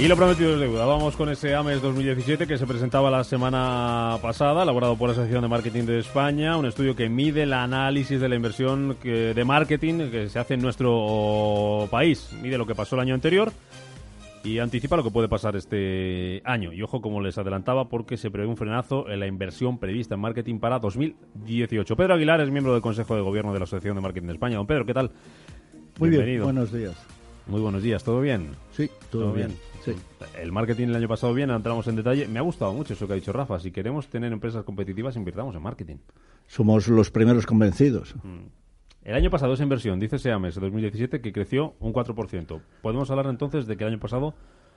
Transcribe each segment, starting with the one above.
Y lo prometido es deuda. Vamos con ese AMES 2017 que se presentaba la semana pasada, elaborado por la Asociación de Marketing de España, un estudio que mide el análisis de la inversión que- de marketing que se hace en nuestro país. Mide lo que pasó el año anterior y anticipa lo que puede pasar este año. Y ojo, como les adelantaba, porque se prevé un frenazo en la inversión prevista en marketing para 2018. Pedro Aguilar es miembro del Consejo de Gobierno de la Asociación de Marketing de España. Don Pedro, ¿qué tal? Muy bien, Bienvenido. buenos días. Muy buenos días, ¿todo bien? Sí, todo, bien. Sí. El marketing el año pasado bien, entramos en detalle. Me ha gustado mucho eso que ha dicho Rafa. Si queremos tener empresas competitivas, invirtamos en marketing. Somos los primeros convencidos. El año pasado esa inversión, dice Seames, 2017, que creció un 4%. Podemos hablar entonces de que el año pasado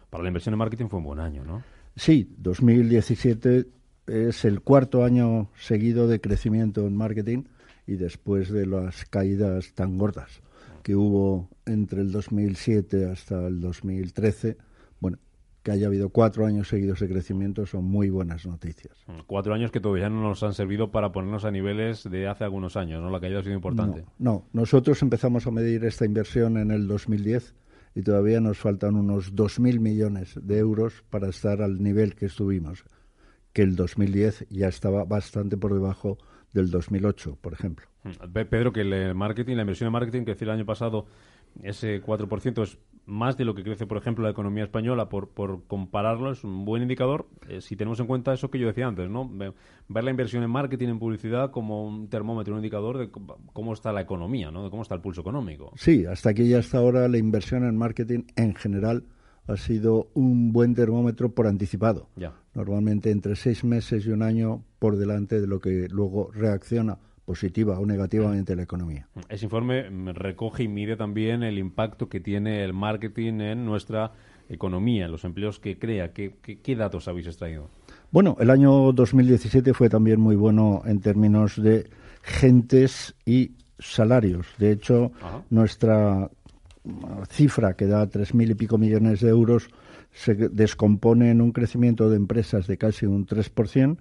para la inversión en marketing fue un buen año, ¿no? Sí, 2017 es el cuarto año seguido de crecimiento en marketing y después de las caídas tan gordas que hubo entre el 2007 hasta el 2013, bueno, que haya habido cuatro años seguidos de crecimiento son muy buenas noticias. Cuatro años que todavía no nos han servido para ponernos a niveles de hace algunos años, ¿no? La caída ha sido importante. No, no, nosotros empezamos a medir esta inversión en el 2010 y todavía nos faltan unos 2.000 millones de euros para estar al nivel que estuvimos, que el 2010 ya estaba bastante por debajo del 2008, por ejemplo. Pe- Pedro, que el marketing, la inversión en marketing creció el año pasado ese 4% es más de lo que crece, por ejemplo, la economía española. Por, por compararlo, es un buen indicador eh, si tenemos en cuenta eso que yo decía antes, ¿no? Ve- Ver la inversión en marketing, en publicidad, como un termómetro, un indicador de cómo- está la economía, ¿no? De cómo está el pulso económico. Sí, hasta aquí ya hasta ahora la inversión en marketing en general ha sido un buen termómetro por anticipado. Ya. Normalmente entre seis meses y un año por delante de lo que luego reacciona positiva o negativamente la economía. Ese informe recoge y mide también el impacto que tiene el marketing en nuestra economía, en los empleos que crea. ¿Qué, qué, qué datos habéis extraído? Bueno, el año 2017 fue también muy bueno en términos de gentes y salarios. De hecho, Ajá. nuestra cifra, que da tres mil y pico millones de euros, se descompone en un crecimiento de empresas de casi un 3%,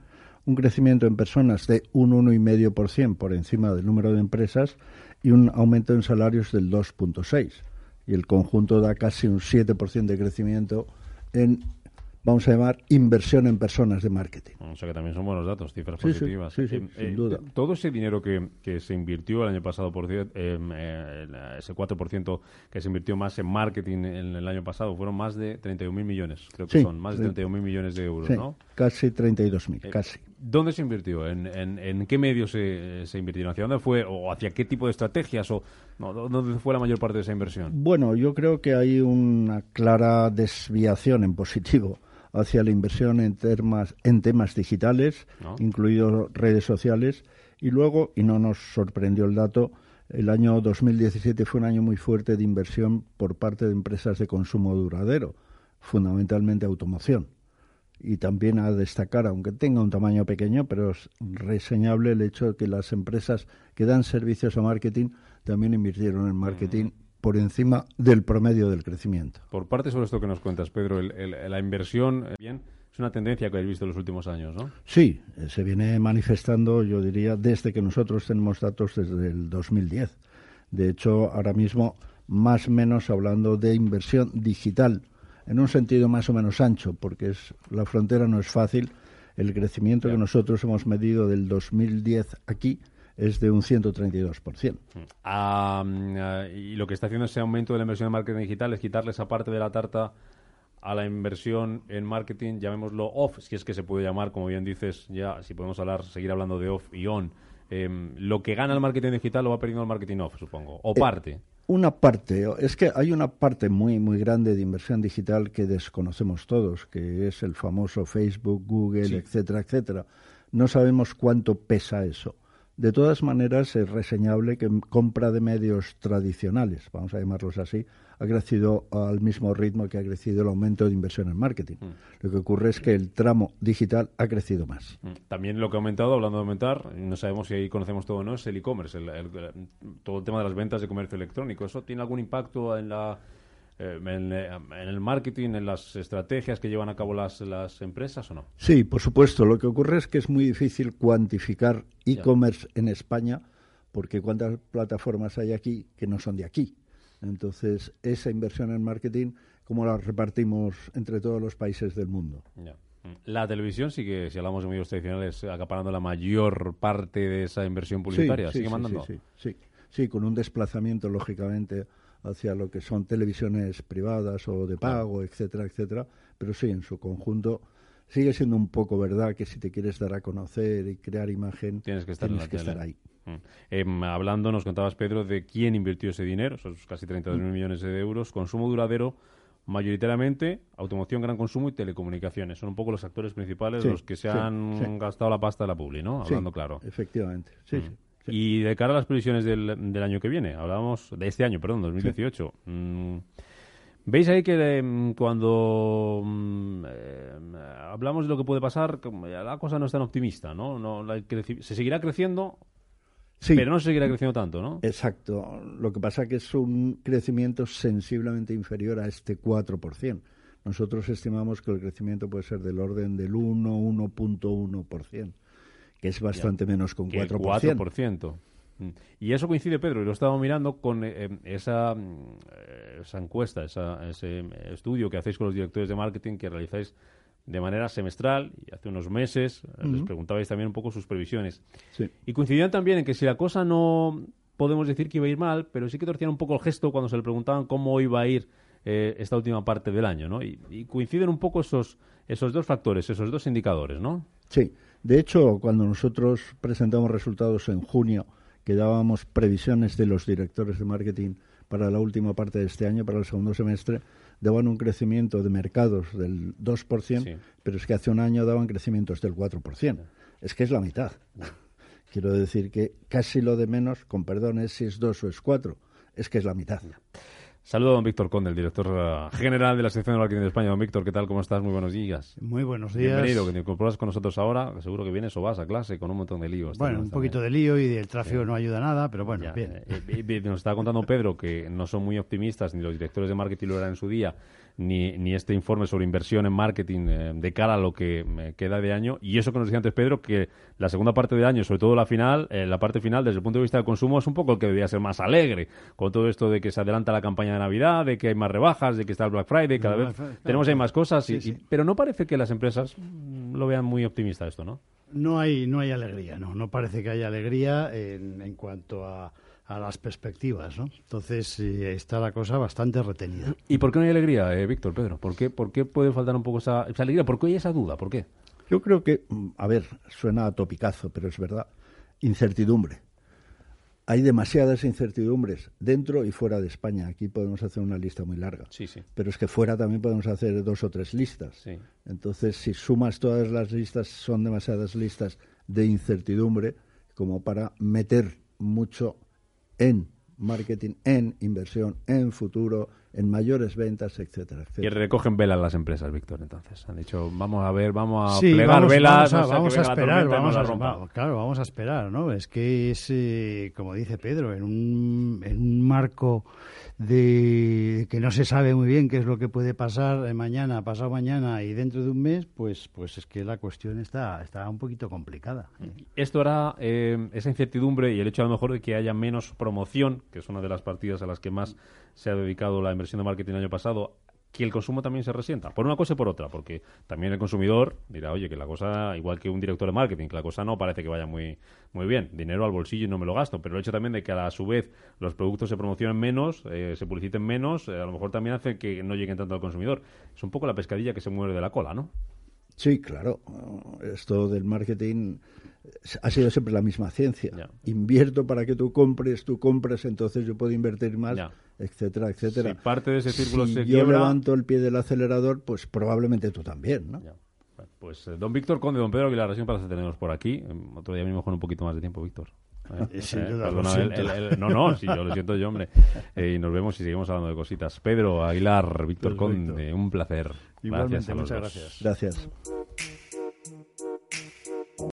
un crecimiento en personas de un 1,5% por encima del número de empresas y un aumento en salarios del 2,6%. Y el conjunto da casi un 7% de crecimiento en, vamos a llamar, inversión en personas de marketing. O sea que también son buenos datos, cifras Sí, positivas. sí, sí, sin duda. Todo ese dinero que, que se invirtió el año pasado, por eh, eh, ese 4% que se invirtió más en marketing en el año pasado, fueron más de 31.000 millones, creo que son, más de sí. 31.000 millones de euros, ¿no? casi 32.000, Eh, casi. ¿Dónde se invirtió? ¿En, en, en qué medios se, se invirtieron? ¿Hacia dónde fue? ¿O hacia qué tipo de estrategias? ¿O no, dónde fue la mayor parte de esa inversión? Bueno, yo creo que hay una clara desviación en positivo hacia la inversión en temas, en temas digitales, ¿No? incluidos redes sociales, y luego, y no nos sorprendió el dato, el año 2017 fue un año muy fuerte de inversión por parte de empresas de consumo duradero, fundamentalmente automoción. Y también a destacar, aunque tenga un tamaño pequeño, pero es reseñable el hecho de que las empresas que dan servicios a marketing también invirtieron en marketing por encima del promedio del crecimiento. Por parte sobre esto que nos cuentas, Pedro, el- el- la inversión eh, bien, es una tendencia que habéis visto en los últimos años, ¿no? Sí, eh, se viene manifestando, yo diría, desde que nosotros tenemos datos desde el 2010. De hecho, ahora mismo, más o menos hablando de inversión digital, en un sentido más o menos ancho, porque es, la frontera no es fácil. El crecimiento que nosotros hemos medido del 2010 aquí es de un 132%. Ah, mm, ah, y lo que está haciendo ese aumento de la inversión en marketing digital es quitarle esa parte de la tarta a la inversión en marketing, llamémoslo off, si es que se puede llamar, como bien dices, ya si podemos hablar, seguir hablando de off y on. Em, lo que gana el marketing digital lo va perdiendo el marketing off, supongo, o parte. Una parte, es que hay una parte muy, muy grande de inversión digital que desconocemos todos, que es el famoso Facebook, Google, Sí. etcétera, etcétera. No sabemos cuánto pesa eso. De todas maneras, es reseñable que compra de medios tradicionales, vamos a llamarlos así, ha crecido al mismo ritmo que ha crecido el aumento de inversión en marketing. Lo que ocurre es que el tramo digital ha crecido más. Mm. También lo que ha aumentado, hablando de aumentar, no sabemos si ahí conocemos todo o no, es el e-commerce, el- el- todo el tema de las ventas de comercio electrónico. ¿Eso tiene algún impacto en la en, eh, en el marketing, en las estrategias que llevan a cabo las, las empresas o no? Sí, por supuesto. Lo que ocurre es que es muy difícil cuantificar e-commerce en España porque cuántas plataformas hay aquí que no son de aquí. Entonces, esa inversión en marketing, ¿cómo la repartimos entre todos los países del mundo? Ya. Mm. La televisión sigue, si hablamos de medios tradicionales, acaparando la mayor parte de esa inversión publicitaria. Sí, sigue sí, mandando. Sí, sí, sí. Sí, con un desplazamiento, lógicamente, hacia lo que son televisiones privadas o de pago, etcétera, etcétera. Pero sí, en su conjunto sigue siendo un poco verdad que si te quieres dar a conocer y crear imagen, Tienes que estar tienes que ahí. Mm. Em, hablando, nos contabas, Pedro, de quién invirtió ese dinero, esos casi 32.000 Mm. millones de euros, consumo duradero, mayoritariamente automoción, gran consumo y telecomunicaciones. Son un poco los actores principales Sí, los que se sí, han sí. gastado la pasta de la publi, ¿no? Hablando claro. Efectivamente, sí, Mm. Sí, sí. Y de cara a las previsiones del, del año que viene, hablábamos de este año, perdón, 2018. mm, ¿Veis ahí que em, cuando mm, eh, hablamos de lo que puede pasar, la cosa no es tan optimista, ¿no? no la se seguirá creciendo, Sí, pero no se seguirá creciendo tanto, ¿no? Exacto. Lo que pasa que es un crecimiento sensiblemente inferior a este 4%. Nosotros estimamos que el crecimiento puede ser del orden del 1, 1.1%, que es bastante menos que un que el 4%. 4%. Mm. Y eso coincide, Pedro, y lo estaba mirando con eh, eh, esa, mm, eh, esa encuesta, esa- ese eh, estudio que hacéis con los directores de marketing que realizáis de manera semestral y hace unos meses eh, les preguntabais también un poco sus previsiones. Sí. Y coincidían también en que si la cosa no podemos decir que iba a ir mal, pero sí que torcían un poco el gesto cuando se le preguntaban cómo iba a ir eh, esta última parte del año, ¿no? Y, y coinciden un poco esos, esos dos factores, esos dos indicadores, ¿no? Sí, de hecho, cuando nosotros presentamos resultados en junio, que dábamos previsiones de los directores de marketing para la última parte de este año, para el segundo semestre, daban un crecimiento de mercados del 2%, Sí. pero es que hace un año daban crecimientos del 4%. Es que es la mitad. Quiero decir que casi lo de menos, con perdón, es si es 2 o es 4, es que es la mitad. Saludo a don Víctor Conde, el director eh, general de la sección de marketing de España. Don Víctor, ¿qué tal? ¿Cómo estás? Muy buenos días. Muy buenos días. Bienvenido, que te incorporas con nosotros ahora. Seguro que vienes o vas a clase con un montón de líos. Bueno, un poquito de lío y el tráfico no ayuda nada, pero bueno, Ya, bien. eh, eh, nos estaba contando Pedro que no son muy optimistas, ni los directores de marketing lo eran en su día, ni, ni este informe sobre inversión en marketing eh, de cara a lo que eh, queda de año. Y eso que nos decía antes Pedro, que la segunda parte del año, sobre todo la final, eh, la parte final, desde el punto de vista del consumo, es un poco el que debería ser más alegre. Con todo esto de que se adelanta la campaña de Navidad, de que hay más rebajas, de que está el Black Friday, cada vez claro, tenemos ahí más cosas. y- Sí, y- sí. pero no parece que las empresas mm, lo vean muy optimista esto, ¿no? No hay, no hay alegría, no. No parece que haya alegría en, en cuanto a, a las perspectivas, ¿no? Entonces eh, está la cosa bastante retenida. ¿Y por qué no hay alegría, eh, Víctor, Pedro? ¿Por qué, ¿Por qué puede faltar un poco esa, esa alegría? ¿Por qué hay esa duda? ¿Por qué? Yo creo que, mm, a ver, suena a topicazo, pero es verdad, incertidumbre. Hay demasiadas incertidumbres dentro y fuera de España. Aquí podemos hacer una lista muy larga. Sí, sí. Pero es que fuera también podemos hacer dos o tres listas. Sí. Entonces, si sumas todas las listas, son demasiadas listas de incertidumbre como para meter mucho en marketing, en inversión, en futuro, en mayores ventas, etcétera, Y recogen velas las empresas, Víctor, entonces. Han dicho, vamos a ver, vamos a Sí, plegar vamos, velas, vamos a, sea vamos esperar, vamos a, rompa. va- claro, vamos a esperar, ¿no? Es que es, eh, como dice Pedro, en un, en un marco de que no se sabe muy bien qué es lo que puede pasar eh, mañana, pasado mañana y dentro de un mes, pues, pues es que la cuestión está, está un poquito complicada. Esto hará eh, esa incertidumbre y el hecho a lo mejor de que haya menos promoción, que es una de las partidas a las que más se ha dedicado la inversión de marketing el año pasado, que el consumo también se resienta, por una cosa y por otra, porque también el consumidor dirá, oye, que la cosa, igual que un director de marketing, que la cosa no parece que vaya muy, muy bien, dinero al bolsillo y no me lo gasto, pero el hecho también de que a su vez los productos se promocionen menos, eh, se publiciten menos, eh, a lo mejor también hace que no lleguen tanto al consumidor. Es un poco la pescadilla que se muere de la cola, ¿no? Sí, claro. Esto del marketing ha sido siempre la misma ciencia. Invierto para que tú compres, tú compras, entonces yo puedo invertir más, etcétera, etcétera. Si parte de ese círculo si se yo quiebra- levanto el pie del acelerador, pues probablemente tú también, ¿no? Bueno, pues eh, don Víctor Conde, don Pedro Aguilar, ha sido un placer tenerlos por aquí. Eh, Otro día venimos con un poquito más de tiempo, Víctor. Sin eh, duda, lo perdona, el- el- el- no, no, sí, yo lo siento yo, hombre. Eh, y nos vemos y seguimos hablando de cositas. Pedro, Aguilar, Víctor Perfecto. Conde, un placer. Igualmente, gracias a los muchas dos. gracias. Gracias.